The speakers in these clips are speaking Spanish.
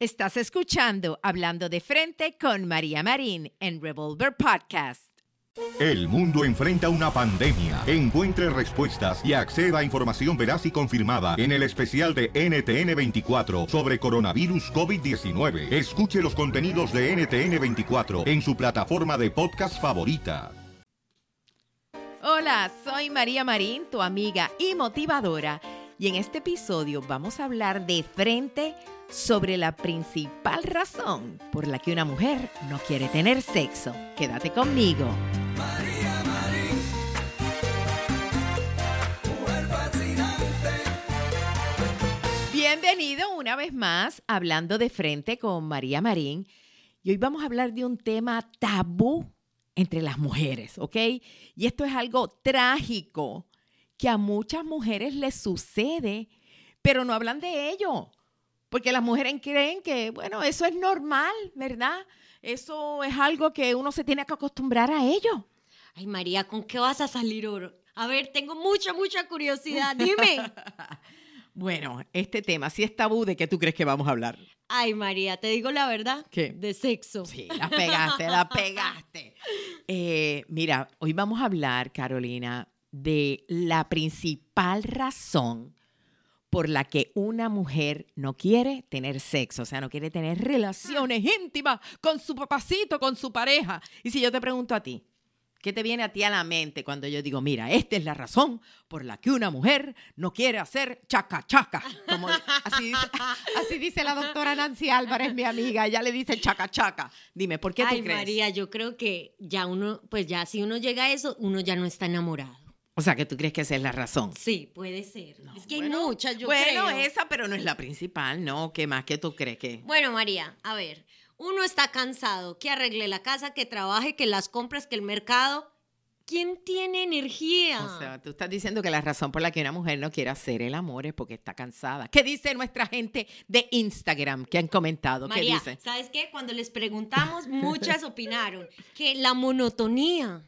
Estás escuchando Hablando de Frente con María Marín en Revolver Podcast. El mundo enfrenta una pandemia. Encuentre respuestas y acceda a información veraz y confirmada en el especial de NTN24 sobre coronavirus COVID-19. Escuche los contenidos de NTN24 en su plataforma de podcast favorita. Hola, soy María Marín, tu amiga y motivadora, y en este episodio vamos a hablar de frente sobre la principal razón por la que una mujer no quiere tener sexo. Quédate conmigo. María Marín, mujer fascinante. Bienvenido una vez más hablando de frente con María Marín. Y hoy vamos a hablar de un tema tabú entre las mujeres, ¿ok? Y esto es algo trágico que a muchas mujeres les sucede, pero no hablan de ello. Porque las mujeres creen que, bueno, eso es normal, ¿verdad? Eso es algo que uno se tiene que acostumbrar a ello. Ay, María, ¿con qué vas a salir oro? A ver, tengo mucha, mucha curiosidad. Dime. Bueno, este tema, si es tabú, ¿de qué tú crees que vamos a hablar? Ay, María, te digo la verdad. ¿Qué? De sexo. Sí, la pegaste, la pegaste. Eh, mira, hoy vamos a hablar, Carolina, de la principal razón por la que una mujer no quiere tener sexo, o sea, no quiere tener relaciones íntimas con su papacito, con su pareja. Y si yo te pregunto a ti, ¿qué te viene a ti a la mente cuando yo digo, mira, esta es la razón por la que una mujer no quiere hacer chaca chaca? Como así, dice, así dice la doctora Nancy Álvarez, mi amiga, ella le dice chaca chaca. Dime, ¿por qué tú Ay, crees? María, yo creo que ya uno, pues ya si uno llega a eso, uno ya no está enamorado. O sea, que tú crees que esa es la razón. Sí, puede ser. es que hay muchas, yo bueno, creo. esa, pero no es la principal, ¿no? ¿Qué más que tú crees que? Bueno, María, a ver, uno está cansado, que arregle la casa, que trabaje, que las compras, que el mercado. ¿Quién tiene energía? O sea, tú estás diciendo que la razón por la que una mujer no quiere hacer el amor es porque está cansada. ¿Qué dice nuestra gente de Instagram que han comentado? ¿Qué María, dice? ¿sabes qué? Cuando les preguntamos, muchas opinaron que la monotonía.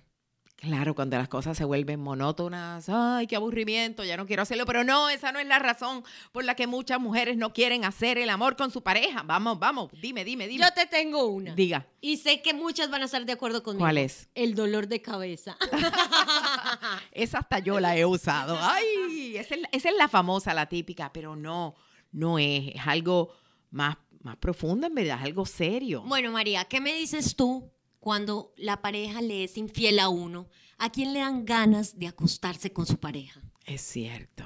Claro, cuando las cosas se vuelven monótonas, ay, qué aburrimiento, ya no quiero hacerlo, pero no, esa no es la razón por la que muchas mujeres no quieren hacer el amor con su pareja. Vamos, vamos, dime, dime, dime. Yo te tengo una. Diga, Y sé que muchas van a estar de acuerdo conmigo. ¿cuál es? El dolor de cabeza. Esa hasta yo la he usado. Ay, esa es, la- esa es la famosa, la típica, pero no, no es, es algo más, más profundo en verdad, es algo serio. bueno, María, ¿qué me dices tú cuando la pareja le es infiel a uno? ¿A quién le dan ganas de acostarse con su pareja? Es cierto.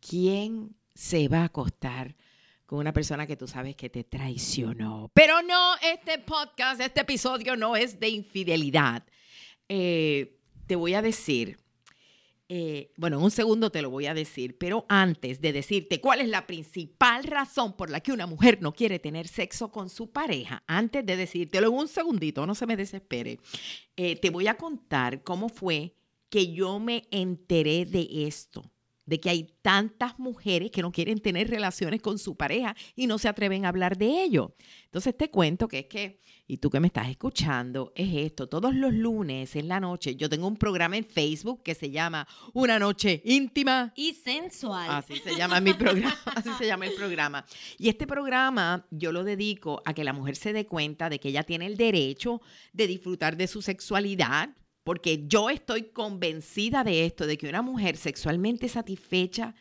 ¿Quién se va a acostar con una persona que tú sabes que te traicionó? Pero no, este podcast, este episodio no es de infidelidad. Eh, te voy a decir, eh, bueno, en un segundo te lo voy a decir, pero antes de decirte cuál es la principal razón por la que una mujer no quiere tener sexo con su pareja, antes de decírtelo en un segundito, no se me desespere, eh, te voy a contar cómo fue que yo me enteré de esto, de que hay tantas mujeres que no quieren tener relaciones con su pareja y no se atreven a hablar de ello. Entonces te cuento que es que, y tú que me estás escuchando, es esto, todos los lunes en la noche yo tengo un programa en Facebook que se llama Una Noche Íntima Y sensual. Así se llama mi programa, así se llama el programa. Y este programa yo lo dedico a que la mujer se dé cuenta de que ella tiene el derecho de disfrutar de su sexualidad, porque yo estoy convencida de esto, de que una mujer sexualmente satisfecha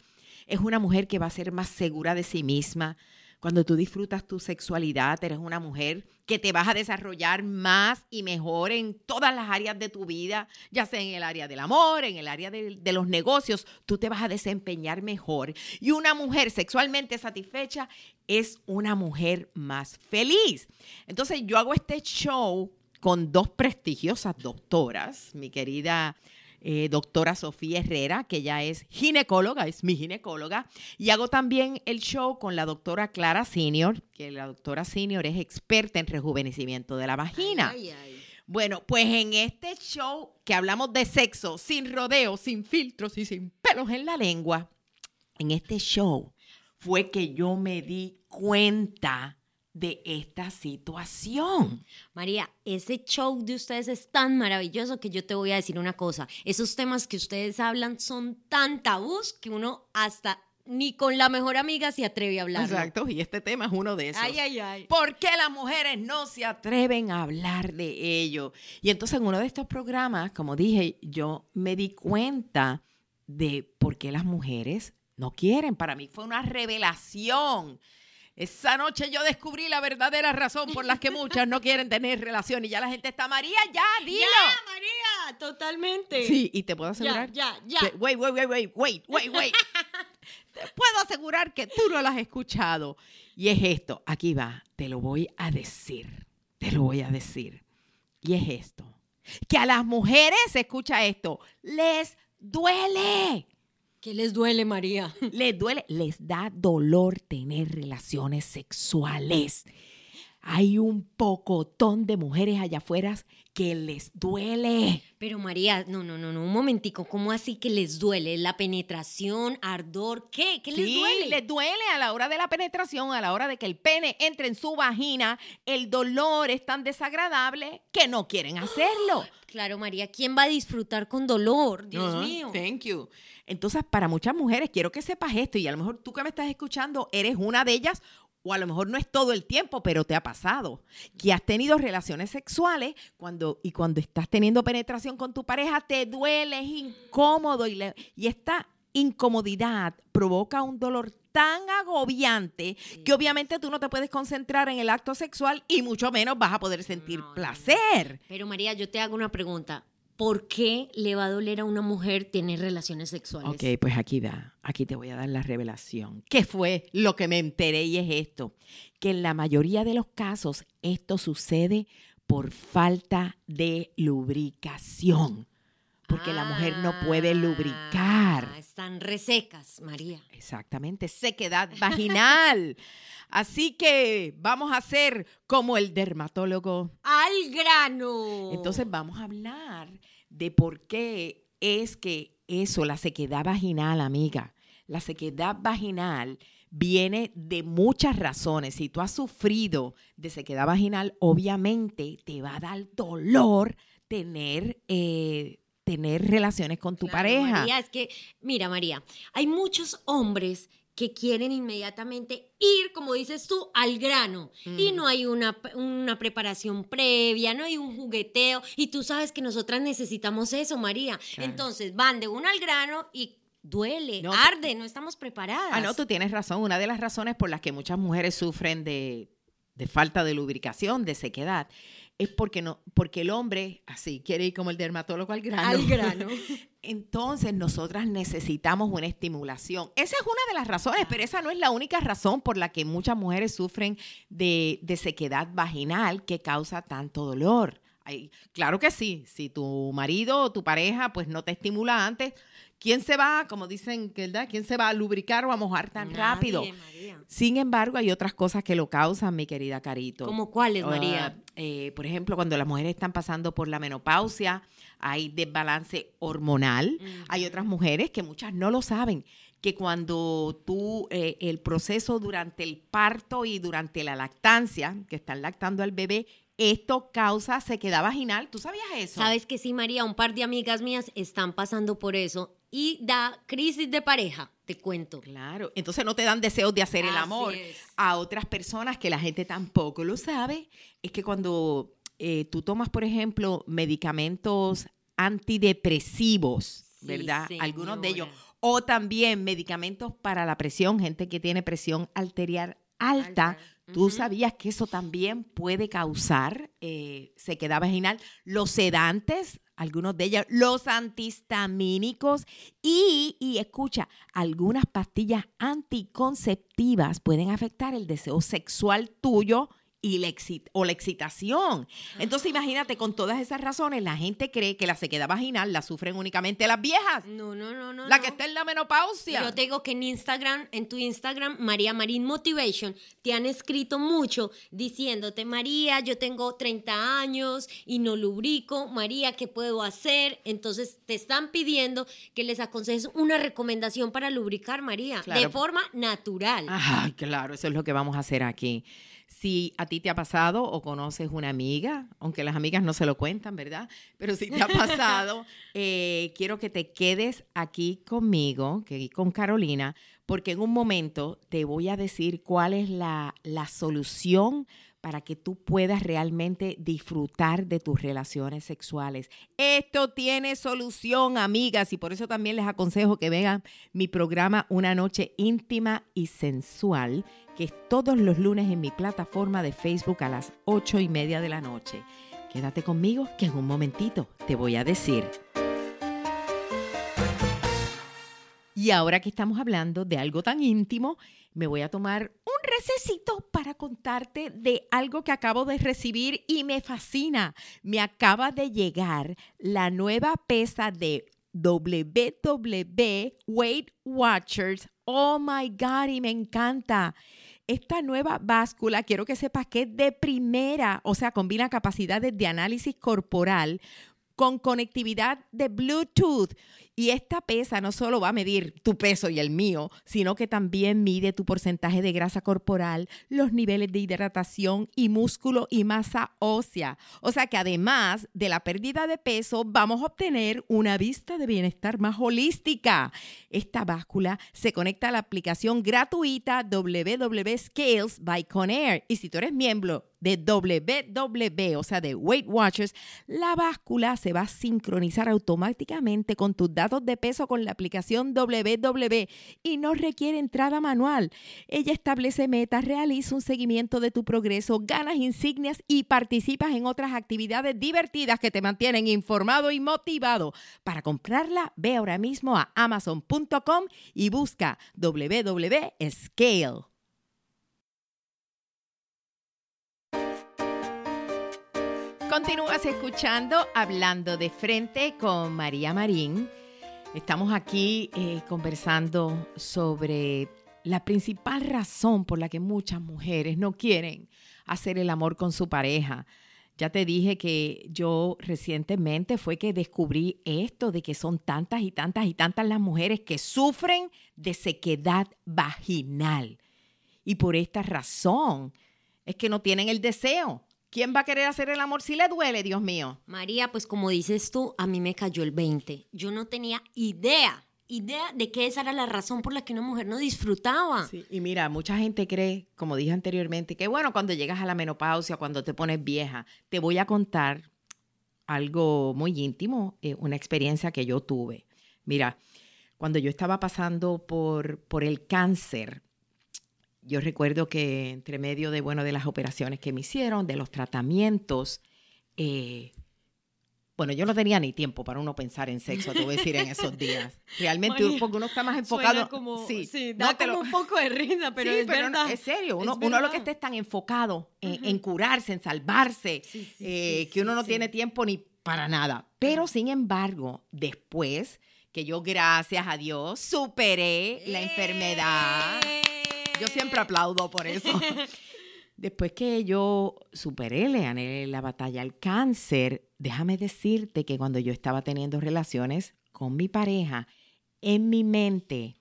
es una mujer que va a ser más segura de sí misma. Cuando tú disfrutas tu sexualidad, eres una mujer que te vas a desarrollar más y mejor en todas las áreas de tu vida, ya sea en el área del amor, en el área de, los negocios, tú te vas a desempeñar mejor. Y una mujer sexualmente satisfecha es una mujer más feliz. Entonces yo hago este show con dos prestigiosas doctoras, mi querida eh, doctora Sofía Herrera, que ya es ginecóloga, es mi ginecóloga, y hago también el show con la doctora Clara Senior, que la doctora Senior es experta en rejuvenecimiento de la vagina. Ay, ay. Bueno, pues en este show que hablamos de sexo, sin rodeos, sin filtros y sin pelos en la lengua, en este show fue que yo me di cuenta de esta situación. María, ese show de ustedes es tan maravilloso que yo te voy a decir una cosa. Esos temas que ustedes hablan son tan tabús que uno hasta ni con la mejor amiga se atreve a hablar. Exacto, y este tema es uno de esos. Ay, ay, ay. ¿Por qué las mujeres no se atreven a hablar de ello? Y entonces en uno de estos programas, como dije, yo me di cuenta de por qué las mujeres no quieren. Para mí fue una revelación. Esa noche yo descubrí la verdadera razón por la que muchas no quieren tener relación y ya la gente está, María, ya, dilo. Ya, María, totalmente. Sí, y te puedo Ya, asegurar. ya, ya. que- wait, wait, wait, wait, wait, wait, wait. te puedo asegurar que tú no lo has escuchado. Y es esto, aquí va, te lo voy a decir, te lo voy a decir. Y es esto, que a las mujeres, escucha esto, les duele. ¿Qué les duele, María? Les duele, les da dolor tener relaciones sexuales. Hay un pocotón de mujeres allá afuera que les duele. Pero María, no, no, no, no, un momentico, ¿cómo así que les duele? ¿La penetración, ardor? ¿Qué? ¿Qué les Sí, duele? les duele a la hora de la penetración, a la hora de que el pene entre en su vagina. El dolor es tan desagradable que no quieren hacerlo. Claro, María, ¿quién va a disfrutar con dolor? Dios mío. Thank you. Entonces, para muchas mujeres, quiero que sepas esto, y a lo mejor tú que me estás escuchando eres una de ellas, o a lo mejor no es todo el tiempo, pero te ha pasado, que has tenido relaciones sexuales cuando, y cuando estás teniendo penetración con tu pareja, te duele, es incómodo, y, le- y esta incomodidad provoca un dolor tan agobiante que obviamente tú no te puedes concentrar en el acto sexual y mucho menos vas a poder sentir No, no, no. placer. Pero María, yo te hago una pregunta. ¿Por qué le va a doler a una mujer tener relaciones sexuales? Ok, pues aquí da, aquí te voy a dar la revelación. ¿Qué fue lo que me enteré y es esto? Que en la mayoría de los casos esto sucede por falta de lubricación. Porque la mujer no puede lubricar. Ah, Están resecas, María. Exactamente, sequedad vaginal. Así que vamos a hacer como el dermatólogo ¡Al grano! entonces vamos a hablar de por qué es que eso, la sequedad vaginal, amiga, la sequedad vaginal viene de muchas razones. Si tú has sufrido de sequedad vaginal, obviamente te va a dar dolor tener, eh, tener relaciones con tu Claro, pareja. María, es que, mira, María, hay muchos hombres que quieren inmediatamente ir, como dices tú, al grano. Y Mm. no hay una, una preparación previa, no hay un jugueteo. Y tú sabes que nosotras necesitamos eso, María. Claro. Entonces van de uno al grano y duele, No, arde, no estamos preparadas. Ah, no, tú tienes razón. Una de las razones por las que muchas mujeres sufren de, de falta de lubricación, de sequedad, es porque no, porque el hombre así quiere ir como el dermatólogo al grano. Al grano. Entonces, nosotras necesitamos una estimulación. Esa es una de las razones, pero esa no es la única razón por la que muchas mujeres sufren de, de sequedad vaginal que causa tanto dolor. Ay, claro que sí, si tu marido o tu pareja pues no te estimula antes, ¿quién se va, como dicen, ¿verdad? ¿Quién se va a lubricar o a mojar tan Nadie, rápido? María. Sin embargo, hay otras cosas que lo causan, mi querida Carito. ¿Cómo cuáles, Ah, María? eh, por ejemplo, cuando las mujeres están pasando por la menopausia, hay desbalance hormonal. Hay otras mujeres que muchas no lo saben, que cuando tú, eh, el proceso durante el parto y durante la lactancia, que están lactando al bebé, esto causa sequedad vaginal. ¿Tú sabías eso? Sabes que sí, María, un par de amigas mías están pasando por eso y da crisis de pareja, te cuento. Claro, entonces no te dan deseos de hacer el amor. es. A otras personas que la gente tampoco lo sabe, es que cuando eh, tú tomas, por ejemplo, medicamentos antidepresivos, Sí, ¿verdad? Algunos de ellos. O también medicamentos para la presión, gente que tiene presión arterial alta. Alta, Tú sabías que eso también puede causar eh, sequedad vaginal. Los sedantes, algunos de ellos, los antihistamínicos y, y escucha, algunas pastillas anticonceptivas pueden afectar el deseo sexual tuyo y la exci- o la excitación. Entonces imagínate, con todas esas razones, la gente cree que la sequedad vaginal la sufren únicamente las viejas. No, no, no, no. la no. que está en la menopausia. Yo te digo que en Instagram, en tu Instagram, María Marín Motivation, te han escrito mucho diciéndote, María, yo tengo 30 años y no lubrico, María, ¿qué puedo hacer? Entonces te están pidiendo que les aconsejes una recomendación para lubricar, María, Claro. de forma natural. Ay, claro, eso es lo que vamos a hacer aquí. Si a ti te ha pasado o conoces una amiga, aunque las amigas no se lo cuentan, ¿verdad? Pero si te ha pasado, eh, quiero que te quedes aquí conmigo, que con Carolina, porque en un momento te voy a decir cuál es la, la solución para que tú puedas realmente disfrutar de tus relaciones sexuales. Esto tiene solución, amigas, y por eso también les aconsejo que vean mi programa Una noche íntima y sensual, que es todos los lunes en mi plataforma de Facebook a las ocho y media de la noche. Quédate conmigo que en un momentito te voy a decir. Y ahora que estamos hablando de algo tan íntimo, me voy a tomar un recesito para contarte de algo que acabo de recibir y me fascina. Me acaba de llegar la nueva pesa de WW Weight Watchers. Oh my God, y me encanta. Esta nueva báscula, quiero que sepas que es de primera, o sea, combina capacidades de análisis corporal con conectividad de Bluetooth. Y esta pesa no solo va a medir tu peso y el mío, sino que también mide tu porcentaje de grasa corporal, los niveles de hidratación y músculo y masa ósea. O sea que además de la pérdida de peso, vamos a obtener una vista de bienestar más holística. Esta báscula se conecta a la aplicación gratuita WW Scales by Conair. Y si tú eres miembro de WW, o sea, de Weight Watchers, la báscula se va a sincronizar automáticamente con tus datos de peso con la aplicación WW y no requiere entrada manual. Ella establece metas, realiza un seguimiento de tu progreso, ganas insignias y participas en otras actividades divertidas que te mantienen informado y motivado. Para comprarla, ve ahora mismo a amazon.com y busca WW Scale. Continúas escuchando Hablando de Frente con María Marín. Estamos aquí eh, conversando sobre la principal razón por la que muchas mujeres no quieren hacer el amor con su pareja. Ya te dije que yo recientemente fue que descubrí esto de que son tantas y tantas y tantas las mujeres que sufren de sequedad vaginal. Y por esta razón es que no tienen el deseo. ¿Quién va a querer hacer el amor si le duele, Dios mío? María, pues como dices tú, a mí me cayó el 20. Yo no tenía idea, idea de que esa era la razón por la que una mujer no disfrutaba. Sí, y mira, mucha gente cree, como dije anteriormente, que bueno, cuando llegas a la menopausia, cuando te pones vieja, te voy a contar algo muy íntimo, eh, una experiencia que yo tuve. Mira, cuando yo estaba pasando por, por el cáncer, yo recuerdo que entre medio de, bueno, de las operaciones que me hicieron, de los tratamientos, eh, bueno, yo no tenía ni tiempo para uno pensar en sexo, te voy a decir, en esos días. Realmente, María, porque uno está más enfocado. Como, sí, sí, no da lo- como un poco de risa, pero Sí, es pero no, verdad. es serio, uno, Es uno lo que verdad. está es tan enfocado en, en curarse, en salvarse, Sí, eh, que uno no tiene tiempo ni para nada. Pero sin embargo, después que yo, gracias a Dios, superé la enfermedad. Yo siempre aplaudo por eso. Después que yo superé, le gané la batalla al cáncer, déjame decirte que cuando yo estaba teniendo relaciones con mi pareja, en mi mente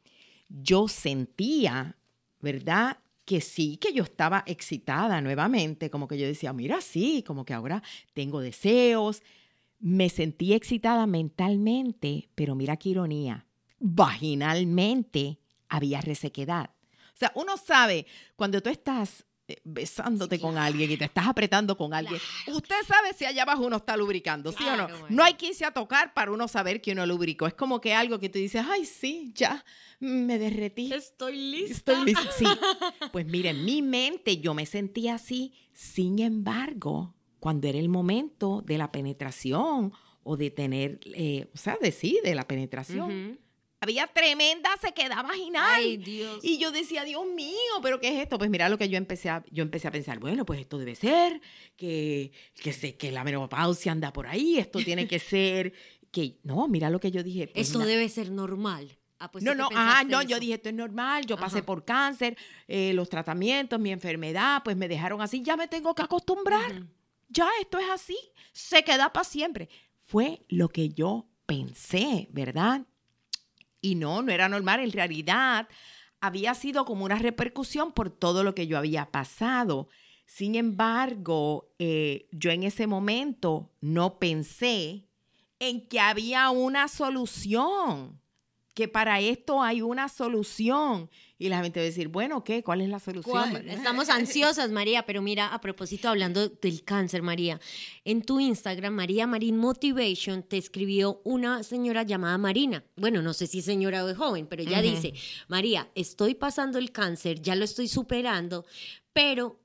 yo sentía, ¿verdad? Que sí, que yo estaba excitada nuevamente, como que yo decía, mira, sí, como que ahora tengo deseos. Me sentí excitada mentalmente, pero mira qué ironía, vaginalmente había resequedad. O sea, uno sabe cuando tú estás eh, besándote Sí, con alguien y te estás apretando con alguien, usted sabe si allá abajo uno está lubricando, ¿sí o no? No hay que irse a tocar para uno saber que uno lubricó. Es como que algo que tú dices, ay, sí, ya, me derretí. Estoy lista. Estoy lista. Sí. Pues mire, en mi mente yo me sentía así. Sin embargo, cuando era el momento de la penetración o de tener, eh, o sea, de sí, de la penetración. Había tremenda sequedad vaginal. Ay, Dios. Y yo decía, Dios mío, ¿pero qué es esto? Pues mira lo que yo empecé a, yo empecé a pensar, bueno, pues esto debe ser, que, que, sé, que la menopausia anda por ahí, esto tiene que ser, que, no, mira lo que yo dije. pues Esto debe ser normal. Ah, pues no, no, ah, no, eso. yo dije, esto es normal, yo pasé Ajá. por cáncer, eh, los tratamientos, mi enfermedad, pues me dejaron así, ya me tengo que acostumbrar, ya esto es así, se queda para siempre. Fue lo que yo pensé, ¿verdad? Y no, no era normal, en realidad había sido como una repercusión por todo lo que yo había pasado. Sin embargo, eh, yo en ese momento no pensé en que había una solución. Que para esto hay una solución. Y la gente va a decir, bueno, ¿qué? ¿Cuál es la solución? ¿Cuál? Estamos ansiosas, María, pero mira, a propósito, hablando del cáncer, María, en tu Instagram, María Marín Motivation, te escribió una señora llamada Marina. Bueno, no sé si es señora o es joven, pero ella dice, María, estoy pasando el cáncer, ya lo estoy superando, pero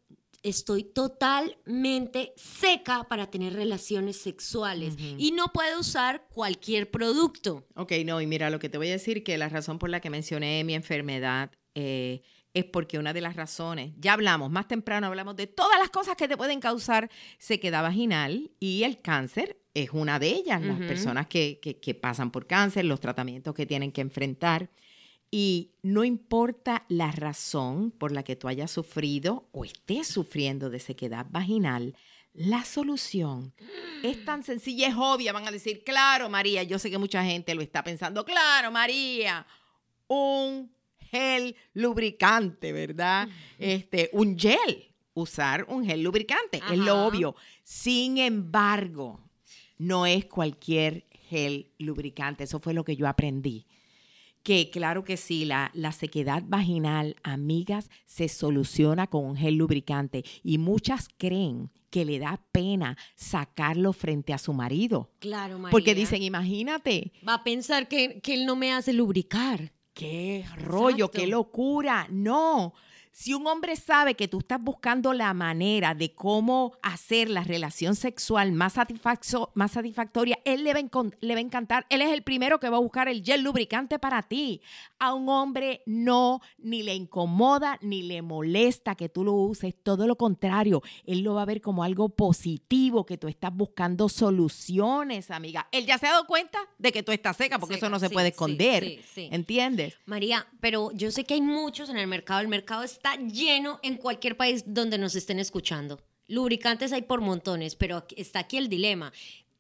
estoy totalmente seca para tener relaciones sexuales y no puedo usar cualquier producto. Ok, no, y mira, lo que te voy a decir que la razón por la que mencioné mi enfermedad eh, es porque una de las razones, ya hablamos, más temprano hablamos de todas las cosas que te pueden causar sequedad vaginal y el cáncer es una de ellas, las personas que, que- que pasan por cáncer, los tratamientos que tienen que enfrentar. Y no importa la razón por la que tú hayas sufrido o estés sufriendo de sequedad vaginal, la solución es tan sencilla, es obvia. Van a decir, claro, María, yo sé que mucha gente lo está pensando, claro, María, un gel lubricante, ¿verdad? Este, un gel, usar un gel lubricante, es lo obvio. Sin embargo, no es cualquier gel lubricante, eso fue lo que yo aprendí. Que claro que sí, la, la sequedad vaginal, amigas, se soluciona con un gel lubricante y muchas creen que le da pena sacarlo frente a su marido. Claro, María. Porque dicen, imagínate, Va a pensar que, que él no me hace lubricar. qué rollo, qué locura. No, si un hombre sabe que tú estás buscando la manera de cómo hacer la relación sexual más, satisfacso- más satisfactoria, él le va, le va a encantar. Él es el primero que va a buscar el gel lubricante para ti. A un hombre no, ni le incomoda, ni le molesta que tú lo uses. Todo lo contrario, él lo va a ver como algo positivo, que tú estás buscando soluciones, amiga. Él ya se ha dado cuenta de que tú estás seca, porque Seca, eso no se sí, puede esconder. sí, sí. ¿Entiendes? María, pero yo sé que hay muchos en el mercado. El mercado está lleno en cualquier país donde nos estén escuchando. Lubricantes hay por montones, pero está aquí el dilema.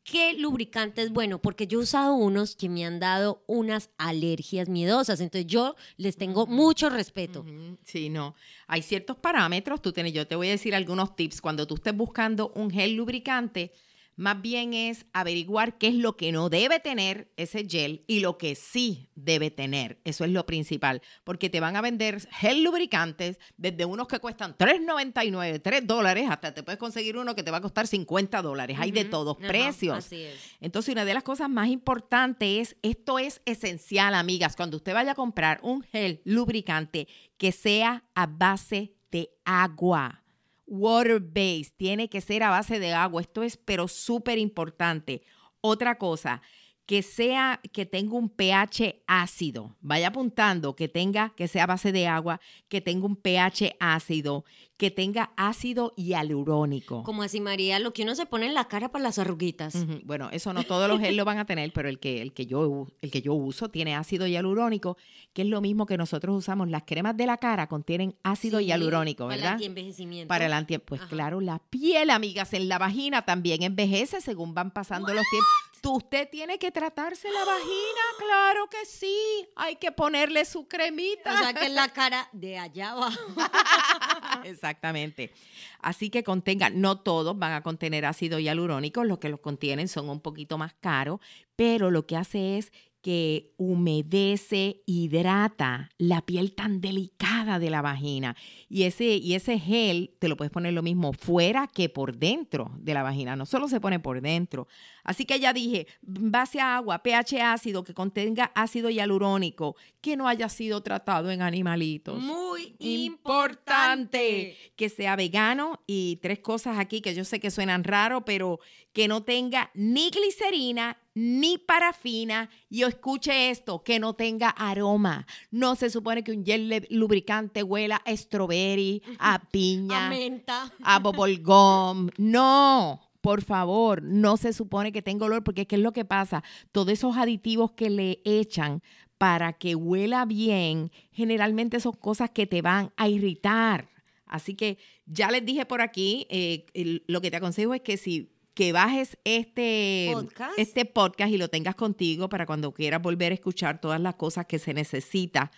¿Qué lubricante es bueno? Porque yo he usado unos que me han dado unas alergias miedosas. Entonces yo les tengo mucho respeto. Sí, no. Hay ciertos parámetros. Tú tienes, yo te voy a decir algunos tips. Cuando tú estés buscando un gel lubricante, más bien es averiguar qué es lo que no debe tener ese gel y lo que sí debe tener. Eso es lo principal. Porque te van a vender gel lubricantes desde unos que cuestan $3.99, 3 dólares, hasta te puedes conseguir uno que te va a costar 50 dólares. Hay de todos precios. Así es. Entonces, una de las cosas más importantes es, esto es esencial, amigas, cuando usted vaya a comprar un gel lubricante que sea a base de agua. Water based, tiene que ser a base de agua. Esto es, pero súper importante. Otra cosa, que sea, que tenga un pH ácido. Vaya apuntando que tenga, que sea base de agua, que tenga un pH ácido, que tenga ácido hialurónico. Como así, María, lo que uno se pone en la cara para las arruguitas. Bueno, eso no todos los gel lo van a tener, pero el que, el, que yo, el que yo uso tiene ácido hialurónico, que es lo mismo que nosotros usamos. Las cremas de la cara contienen ácido Sí, hialurónico, Para el ¿verdad? antienvejecimiento. Para el anti... Pues Ajá. claro, la piel, amigas, en la vagina también envejece según van pasando los tiempos. Tú, usted tiene que tratarse la vagina, claro que sí. Hay que ponerle su cremita. O sea que es la cara de allá abajo. Exactamente. Así que contengan, no todos van a contener ácido hialurónico, los que los contienen son un poquito más caros, pero lo que hace es que humedece, hidrata la piel tan delicada de la vagina. Y ese, y ese gel te lo puedes poner lo mismo fuera que por dentro de la vagina, no solo se pone por dentro. Así que ya dije, base a agua, pH ácido, que contenga ácido hialurónico, que no haya sido tratado en animalitos Muy importante que sea vegano y tres cosas aquí que yo sé que suenan raro, pero que no tenga ni glicerina ni parafina y escuche esto, que no tenga aroma. No se supone que un gel lubricante huela a strawberry, a piña, A menta. a bubble gum. No, por favor, no se supone que tenga olor porque ¿qué es lo que pasa? Todos esos aditivos que le echan para que huela bien, generalmente son cosas que te van a irritar. Así que ya les dije por aquí, eh, el- lo que te aconsejo es que si que bajes este Podcast. este podcast y lo tengas contigo para cuando quieras volver a escuchar todas las cosas que se necesita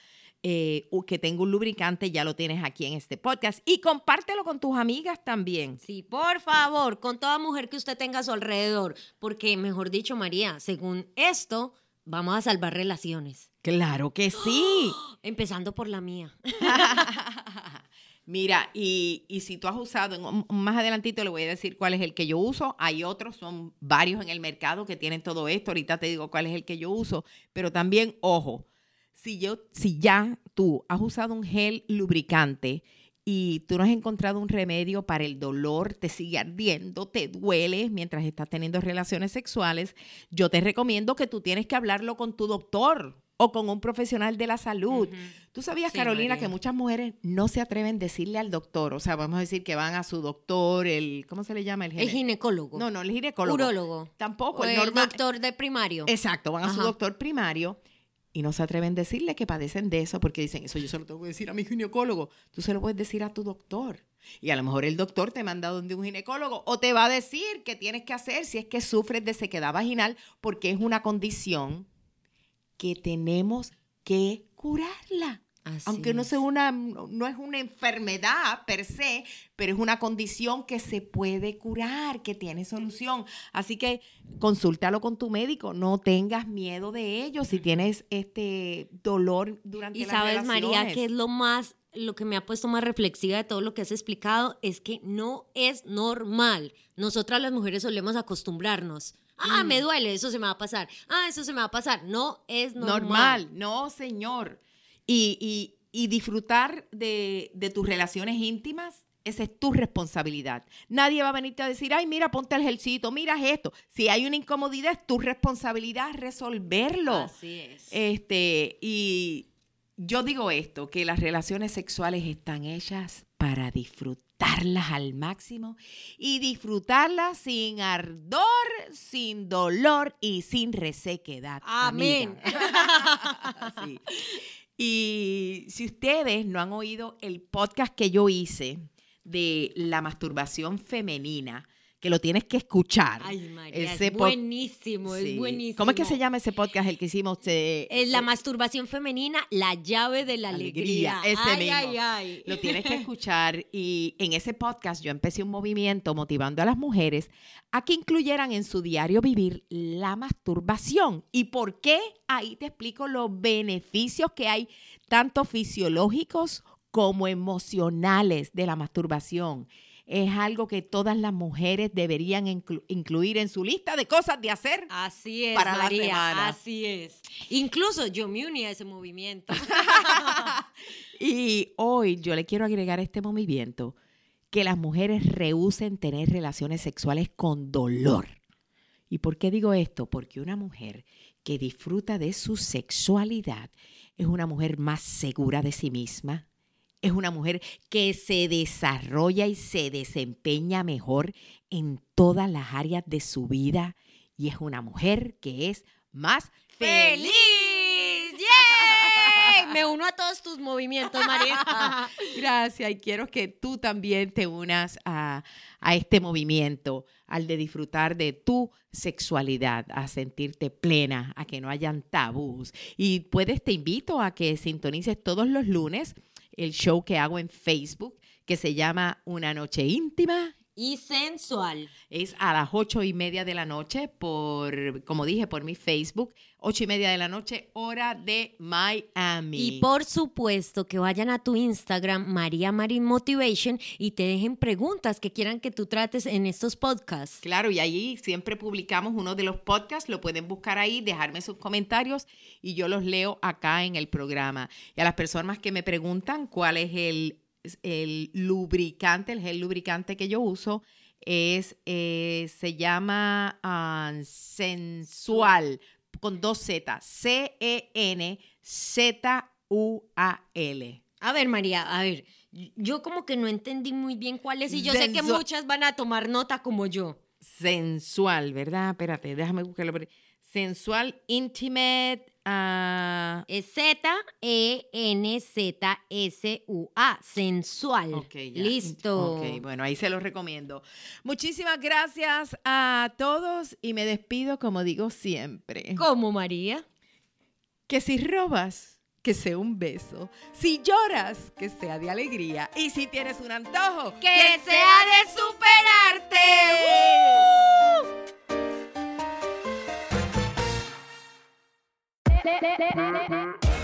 eh, que tenga un lubricante, ya lo tienes aquí en este podcast. Y compártelo con tus amigas también. Sí, por favor, con toda mujer que usted tenga a su alrededor, porque mejor dicho, María, según esto, vamos a salvar relaciones. Claro que sí. Empezando por la mía. Mira, y, y si tú has usado, más adelantito le voy a decir cuál es el que yo uso. Hay otros, son varios en el mercado que tienen todo esto. Ahorita te digo cuál es el que yo uso. Pero también, ojo, si, yo, si ya tú has usado un gel lubricante y tú no has encontrado un remedio para el dolor, te sigue ardiendo, te duele mientras estás teniendo relaciones sexuales, yo te recomiendo que tú tienes que hablarlo con tu doctor o con un profesional de la salud. ¿Tú sabías, Sí, Carolina, María. que muchas mujeres no se atreven a decirle al doctor? O sea, vamos a decir que van a su doctor, el, ¿cómo se le llama? El, El gine- ginecólogo. No, no, el ginecólogo. Urólogo. Tampoco, O el, normal. doctor de primario. Exacto, van a su doctor primario y no se atreven a decirle que padecen de eso porque dicen, eso yo se lo tengo que decir a mi ginecólogo. Tú se lo puedes decir a tu doctor. Y a lo mejor el doctor te manda donde un ginecólogo o te va a decir qué tienes que hacer si es que sufres de sequedad vaginal porque es una condición que tenemos que curarla. Así Aunque no, es. sea una, no es una enfermedad per se, pero es una condición que se puede curar, que tiene solución. Así que consúltalo con tu médico, no tengas miedo de ello si tienes este dolor durante Y las sabes, María, que es lo más, lo que me ha puesto más reflexiva de todo lo que has explicado, es que no es normal. Nosotras las mujeres solemos acostumbrarnos. Ah, Mm. me duele, eso se me va a pasar. Ah, eso se me va a pasar. No es normal. normal. No, señor. Y, y- y disfrutar de, de tus relaciones íntimas, esa es tu responsabilidad. Nadie va a venirte a decir, ay, mira, ponte el gelcito, mira esto. Si hay una incomodidad, es tu responsabilidad resolverlo. Así es. Este, y yo digo esto, que las relaciones sexuales están hechas para disfrutarlas al máximo y disfrutarlas sin ardor, sin dolor y sin resequedad. Amén. Y si ustedes no han oído el podcast que yo hice de la masturbación femenina, que lo tienes que escuchar. Ay, María, Ese es buenísimo, Sí. es buenísimo. ¿Cómo es que se llama ese podcast, el que hicimos? Eh, Es la masturbación femenina, la llave de la alegría. Alegría, ese ay, mismo. ay, ay. Lo tienes que escuchar y en ese podcast yo empecé un movimiento motivando a las mujeres a que incluyeran en su diario vivir la masturbación. ¿Y por qué? Ahí te explico los beneficios que hay, tanto fisiológicos como emocionales de la masturbación. Es algo que todas las mujeres deberían inclu- incluir en su lista de cosas de hacer. Así es, para la semana. así es. Incluso yo me uní a ese movimiento. Y hoy yo le quiero agregar a este movimiento que las mujeres rehúsen tener relaciones sexuales con dolor. ¿Y por qué digo esto? Porque una mujer que disfruta de su sexualidad es una mujer más segura de sí misma, es una mujer que se desarrolla y se desempeña mejor en todas las áreas de su vida y es una mujer que es más feliz. ¡Feliz! ¡Yay! Me uno a todos tus movimientos, María. Gracias y quiero que tú también te unas a, a este movimiento, al de disfrutar de tu sexualidad, a sentirte plena, a que no hayan tabús. Y puedes, te invito a que sintonices todos los lunes el show que hago en Facebook, que se llama Una Noche Íntima. Y sensual. Es a las ocho y media de la noche por, como dije, por mi Facebook, ocho y media de la noche, hora de Miami. Y por supuesto que vayan a tu Instagram, María Marín Motivation, y te dejen preguntas que quieran que tú trates en estos podcasts. Claro, y ahí siempre publicamos uno de los podcasts, lo pueden buscar ahí, dejarme sus comentarios y yo los leo acá en el programa. Y a las personas que me preguntan cuál es el, el lubricante, el gel lubricante que yo uso, es, eh, se llama ah, Sensual, con dos Z, C-E-N-Z-U-A-L. A ver, María, a ver, yo como que no entendí muy bien cuál es y yo sé que muchas van a tomar nota como yo. Sensual, ¿verdad? Espérate, déjame buscarlo. por ahí. Sensual, intimate, ah, Es Z-E-N-Z-S-U-A, sensual. Ok, ya. Listo. Ok, bueno, ahí se los recomiendo. Muchísimas gracias a todos y me despido como digo siempre. ¿Cómo, María? Que si robas, que sea un beso. Si lloras, que sea de alegría. Y si tienes un antojo, ¡Que sea de superarte!